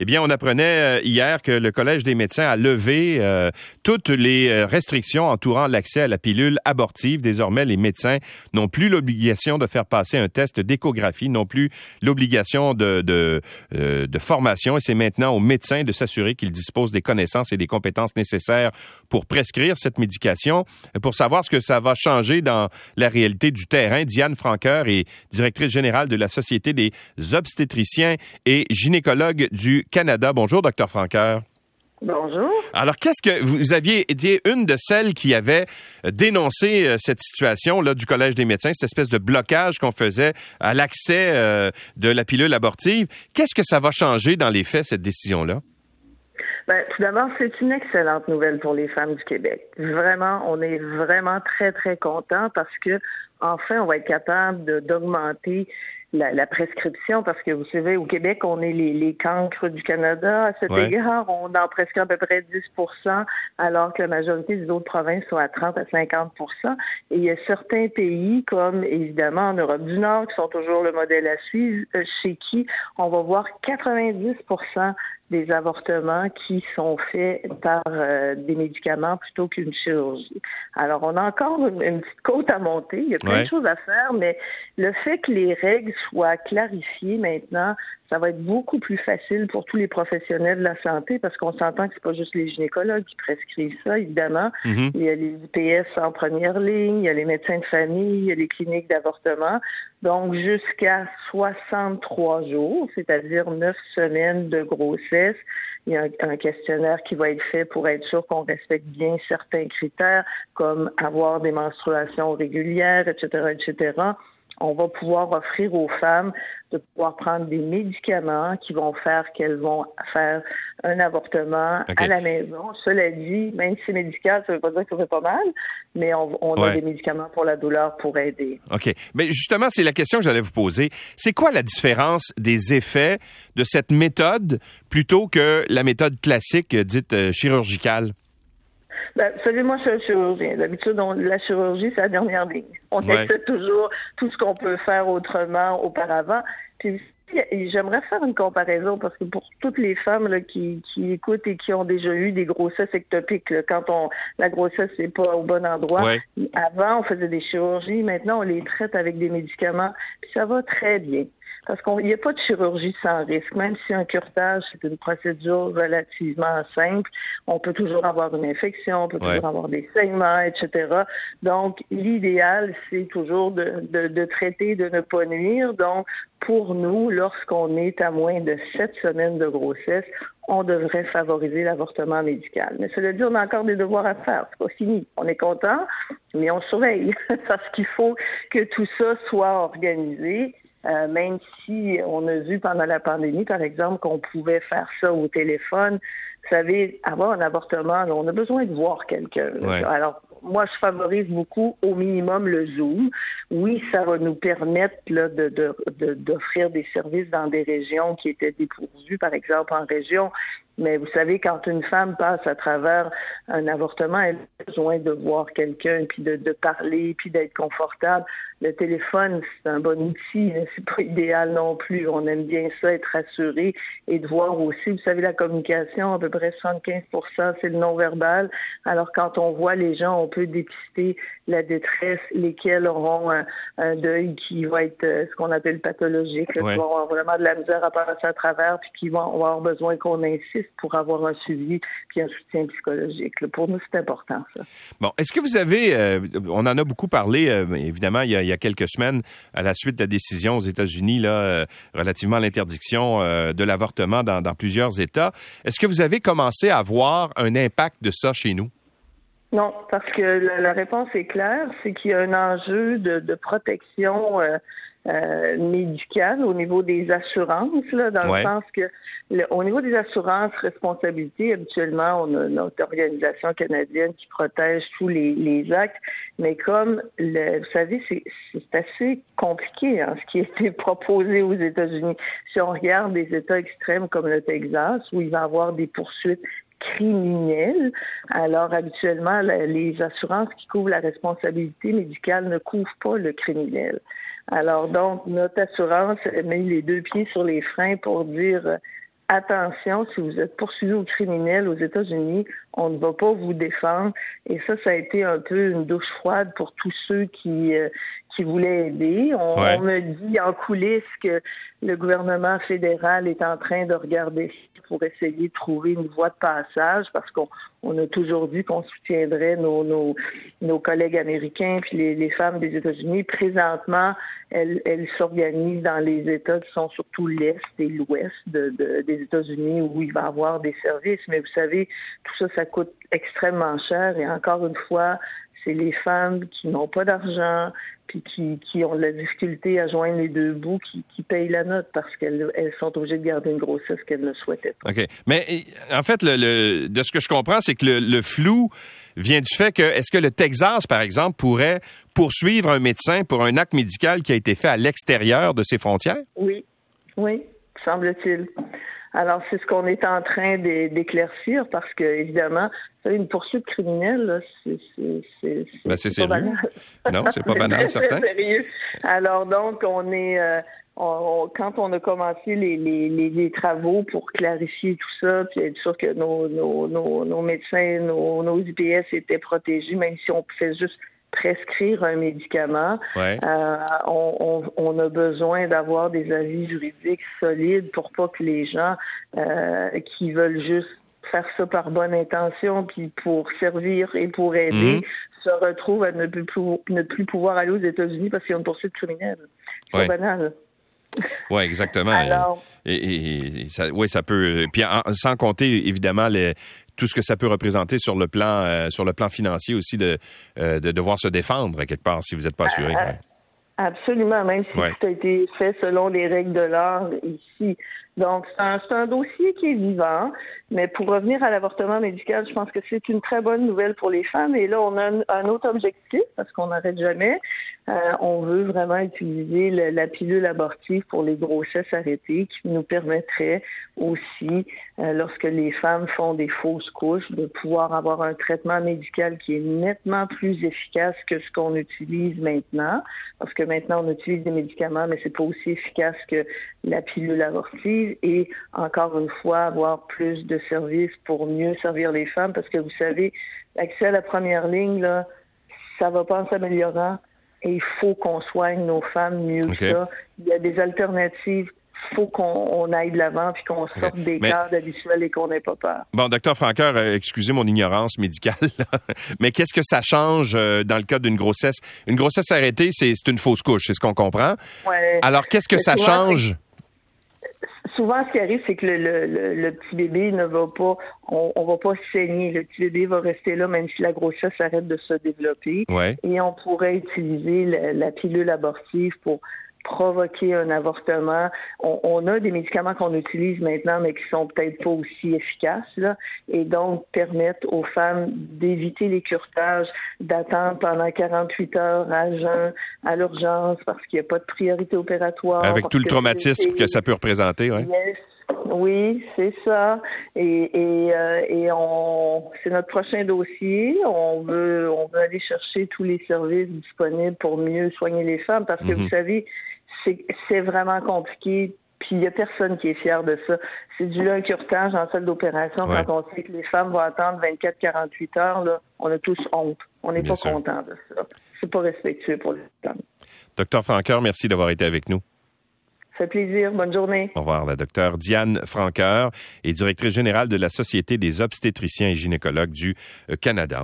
Eh bien, on apprenait euh, hier que le Collège des médecins a levé euh, toutes les euh, restrictions entourant l'accès à la pilule abortive. Désormais, les médecins n'ont plus l'obligation de faire passer un test d'échographie, n'ont plus l'obligation de, formation. Et c'est maintenant aux médecins de s'assurer qu'ils disposent des connaissances et des compétences nécessaires pour prescrire cette médication. Pour savoir ce que ça va changer dans la réalité du terrain, Diane Franqueur est directrice générale de la Société des obstétriciens et gynécologues du Canada. Bonjour, docteur Franqueur. Bonjour. Alors, qu'est-ce que vous aviez été une de celles qui avait dénoncé euh, cette situation là du Collège des médecins, cette espèce de blocage qu'on faisait à l'accès euh, de la pilule abortive? Qu'est-ce que ça va changer dans les faits cette décision-là? Ben, tout d'abord, c'est une excellente nouvelle pour les femmes du Québec. Vraiment, on est vraiment très, très contents parce que, enfin, on va être capable d'augmenter la, prescription, parce que vous savez, au Québec, on est les, les cancres du Canada. À cet égard, on en prescrit à peu près 10 alors que la majorité des autres provinces sont à 30 à 50% Et il y a certains pays, comme évidemment en Europe du Nord, qui sont toujours le modèle à suivre, euh, chez qui on va voir 90 des avortements qui sont faits par euh, des médicaments plutôt qu'une chirurgie. Alors, on a encore une, petite côte à monter. Il y a plein de choses à faire, mais le fait que les règles soient clarifiées maintenant, ça va être beaucoup plus facile pour tous les professionnels de la santé parce qu'on s'entend que c'est pas juste les gynécologues qui prescrivent ça, évidemment. Mm-hmm. Il y a les IPS en première ligne, il y a les médecins de famille, il y a les cliniques d'avortement. Donc, jusqu'à 63 jours, c'est-à-dire 9 semaines de grossesse, il y a un, questionnaire qui va être fait pour être sûr qu'on respecte bien certains critères, comme avoir des menstruations régulières, etc., etc on va pouvoir offrir aux femmes de pouvoir prendre des médicaments qui vont faire qu'elles vont faire un avortement à la maison. Cela dit, même si c'est médical, ça ne veut pas dire que ça fait pas mal, mais on, a des médicaments pour la douleur pour aider. OK. Mais justement, c'est la question que j'allais vous poser. C'est quoi la différence des effets de cette méthode plutôt que la méthode classique dite euh, chirurgicale? Ben, vous savez, moi, je suis chirurgien. D'habitude, la chirurgie, c'est la dernière ligne. On essaie toujours tout ce qu'on peut faire autrement auparavant. Puis, j'aimerais faire une comparaison parce que pour toutes les femmes là, qui, qui écoutent et qui ont déjà eu des grossesses ectopiques, quand on la grossesse n'est pas au bon endroit, avant on faisait des chirurgies, maintenant on les traite avec des médicaments, puis ça va très bien. Parce qu'il n'y a pas de chirurgie sans risque. Même si un curtage, c'est une procédure relativement simple, on peut toujours avoir une infection, on peut toujours avoir des saignements, etc. Donc, l'idéal, c'est toujours de, de, de, traiter, de ne pas nuire. Donc, pour nous, lorsqu'on est à moins de sept semaines de grossesse, on devrait favoriser l'avortement médical. Mais cela dit, on a encore des devoirs à faire. C'est pas fini. On est content, mais on surveille parce qu'il faut que tout ça soit organisé euh, même si on a vu pendant la pandémie, par exemple, qu'on pouvait faire ça au téléphone. Vous savez, avoir un avortement, on a besoin de voir quelqu'un. Alors, moi, je favorise beaucoup au minimum le Zoom. Oui, ça va nous permettre là, de, d'offrir des services dans des régions qui étaient dépourvues, par exemple en région. Mais vous savez, quand une femme passe à travers un avortement, elle a besoin de voir quelqu'un, puis de, de parler, puis d'être confortable. Le téléphone, c'est un bon outil, mais c'est pas idéal non plus. On aime bien ça, être rassuré et de voir aussi, vous savez, la communication, à peu près 75% c'est le non-verbal. Alors, quand on voit les gens, on peut dépister la détresse, lesquels auront un, deuil qui va être euh, ce qu'on appelle pathologique, qui vont avoir vraiment de la misère à passer à travers, puis qui vont avoir besoin qu'on insiste pour avoir un suivi puis un soutien psychologique. Pour nous, c'est important, ça. Bon, est-ce que vous avez, euh, on en a beaucoup parlé, euh, évidemment, il y, a, quelques semaines, à la suite de la décision aux États-Unis, là, euh, relativement à l'interdiction de l'avortement dans, plusieurs États. Est-ce que vous avez commencé à voir un impact de ça chez nous? Non, parce que la, réponse est claire, c'est qu'il y a un enjeu de, protection euh, médicale au niveau des assurances, là, dans le sens que au niveau des assurances responsabilité, habituellement, on a notre organisation canadienne qui protège tous les, les actes, mais comme le, vous savez, c'est assez compliqué hein, ce qui a été proposé aux États-Unis. Si on regarde des États extrêmes comme le Texas, où il va y avoir des poursuites criminelles, alors habituellement, les assurances qui couvrent la responsabilité médicale ne couvrent pas le criminel. Alors donc, notre assurance met les deux pieds sur les freins pour dire attention, si vous êtes poursuivi au criminel aux États-Unis, on ne va pas vous défendre. Et ça, ça a été un peu une douche froide pour tous ceux qui euh, qui voulaient aider. On, me dit en coulisses que le gouvernement fédéral est en train de regarder pour essayer de trouver une voie de passage parce qu'on on a toujours dit qu'on soutiendrait nos, nos, collègues américains puis les, femmes des États-Unis. Présentement, elles, elles s'organisent dans les États qui sont surtout l'Est et l'Ouest de, de, des États-Unis où il va y avoir des services. Mais vous savez, tout ça, ça coûte extrêmement cher et encore une fois, c'est les femmes qui n'ont pas d'argent, puis qui, qui, ont de la difficulté à joindre les deux bouts, qui, qui payent la note parce qu'elles elles sont obligées de garder une grossesse qu'elles ne souhaitaient pas. OK. Mais en fait, le, le, de ce que je comprends, c'est que le, le, flou vient du fait que, est-ce que le Texas, par exemple, pourrait poursuivre un médecin pour un acte médical qui a été fait à l'extérieur de ses frontières? Oui, oui, semble-t-il. Alors, c'est ce qu'on est en train d'éclaircir parce que, évidemment, une poursuite criminelle, c'est ben, pas banal. Non, c'est pas banal, certain. sérieux. Alors, donc, on est... Euh, on, quand on a commencé les, les, les, travaux pour clarifier tout ça, puis être sûr que nos, nos, nos, nos médecins, nos, nos IPS étaient protégés, même si on pouvait juste prescrire un médicament, ouais. euh, on, on, on, a besoin d'avoir des avis juridiques solides pour pas que les gens euh, qui veulent juste faire ça par bonne intention puis pour servir et pour aider mmh. se retrouvent à ne plus, ne plus pouvoir aller aux États-Unis parce qu'ils ont une poursuite criminelle. C'est ouais. banal. Oui, exactement. Alors, et, et, et ça, oui, ça peut. Puis en, sans compter évidemment les, tout ce que ça peut représenter sur le plan euh, sur le plan financier aussi de, euh, de devoir se défendre quelque part si vous n'êtes pas assuré. Euh, absolument, même si ouais. tout a été fait selon les règles de l'art ici. Donc, c'est un, un, dossier qui est vivant, mais pour revenir à l'avortement médical, je pense que c'est une très bonne nouvelle pour les femmes. Et là, on a un, un autre objectif, parce qu'on n'arrête jamais. Euh, on veut vraiment utiliser le, la pilule abortive pour les grossesses arrêtées, qui nous permettrait aussi, euh, lorsque les femmes font des fausses couches, de pouvoir avoir un traitement médical qui est nettement plus efficace que ce qu'on utilise maintenant. Parce que maintenant, on utilise des médicaments, mais c'est pas aussi efficace que la pilule abortive et encore une fois avoir plus de services pour mieux servir les femmes parce que vous savez l'accès à la première ligne là ça va pas en s'améliorant et il faut qu'on soigne nos femmes mieux okay. que ça il y a des alternatives faut qu'on aille de l'avant puis qu'on sorte des mais, cadres habituels et qu'on n'ait pas peur. Bon, docteur Franqueur, euh, excusez mon ignorance médicale, mais qu'est-ce que ça change euh, dans le cas d'une grossesse? Une grossesse arrêtée, c'est une fausse couche, c'est ce qu'on comprend. Ouais. Alors, qu'est-ce que ça change? Souvent, ce qui arrive, c'est que le, le, le, petit bébé ne va pas, on, on, va pas saigner. Le petit bébé va rester là, même si la grossesse arrête de se développer. Ouais. Et on pourrait utiliser la, la pilule abortive pour provoquer un avortement. On, on a des médicaments qu'on utilise maintenant, mais qui sont peut-être pas aussi efficaces, là, et donc permettent aux femmes d'éviter les curetages, d'attendre pendant 48 heures à jeun, à l'urgence, parce qu'il n'y a pas de priorité opératoire. Avec tout le traumatisme que ça peut représenter, oui. Yes. Oui, c'est ça. Et, et, euh, et on, c'est notre prochain dossier. On veut, on veut aller chercher tous les services disponibles pour mieux soigner les femmes, parce que mm -hmm. vous savez, c'est vraiment compliqué. Puis il n'y a personne qui est fier de ça. C'est du curtage en salle d'opération ouais. quand on sait que les femmes vont attendre 24-48 heures. Là, on a tous honte. On n'est pas content de ça. C'est pas respectueux pour les femmes. Docteur Franqueur, merci d'avoir été avec nous. Ça fait plaisir. Bonne journée. Au revoir. La docteure Diane Franqueur est directrice générale de la Société des obstétriciens et gynécologues du Canada.